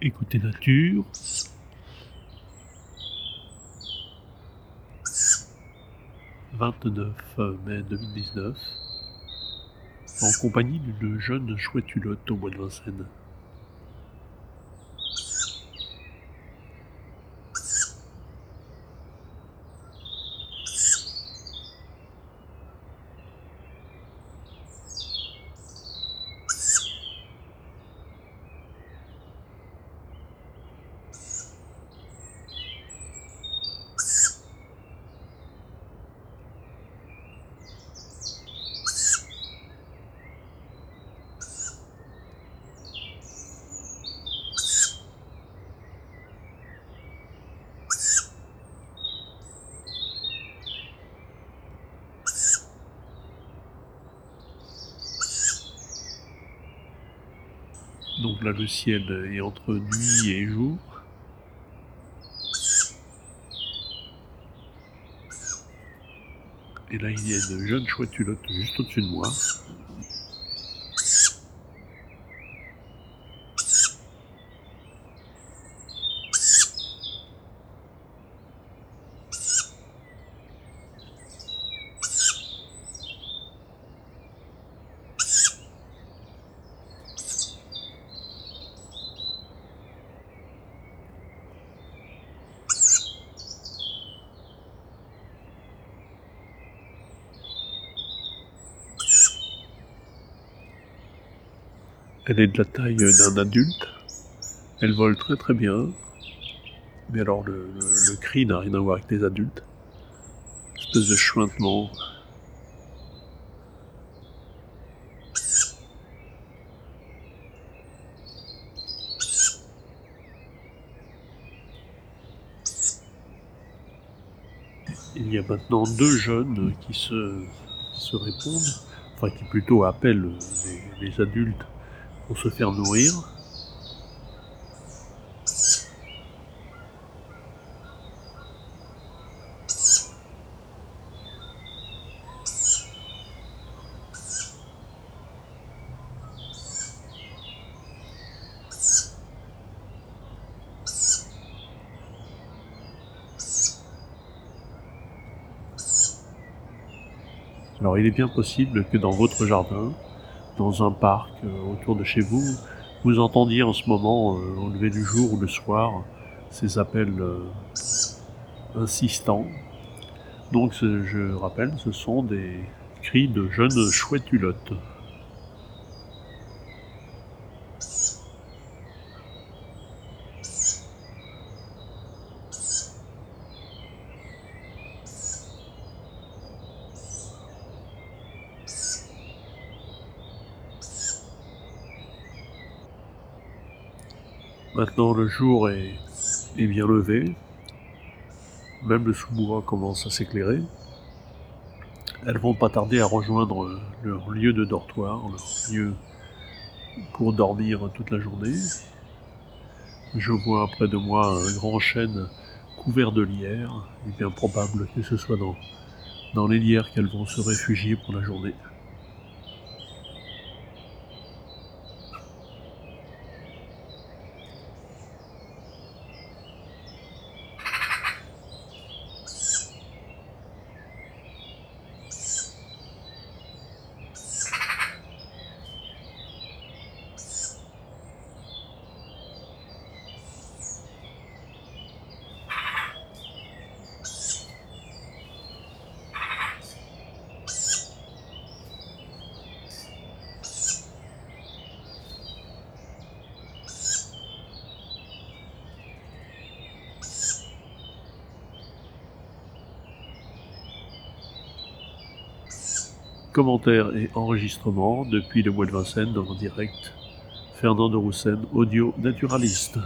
Écoutez Nature. « 29 mai 2019, en compagnie d'une jeune chouette hulotte au mois de Vincennes. Là, le ciel est entre nuit et jour. Et là, il y a une jeune chouette hulotte juste au-dessus de moi. Elle est de la taille d'un adulte. Elle vole très très bien. Mais alors le, le, cri n'a rien à voir avec les adultes. Une espèce de chuintement. Il y a maintenant deux jeunes qui se, qui se répondent, enfin qui plutôt appellent les, les adultes se faire nourrir. Alors il est bien possible que dans votre jardin, dans un parc euh, autour de chez vous, vous entendiez en ce moment, euh, au lever du jour ou le soir, ces appels euh, insistants. Donc je rappelle, ce sont des cris de jeunes chouettes Maintenant, le jour est, bien levé. Même le sous-bois commence à s'éclairer. Elles vont pas tarder à rejoindre leur lieu de dortoir, leur lieu pour dormir toute la journée. Je vois près de moi un grand chêne couvert de lierre. Il est bien probable que ce soit dans, dans les lierres qu'elles vont se réfugier pour la journée. Commentaires et enregistrements depuis le mois de Vincennes dans le direct. Fernand de Roussen, audio naturaliste.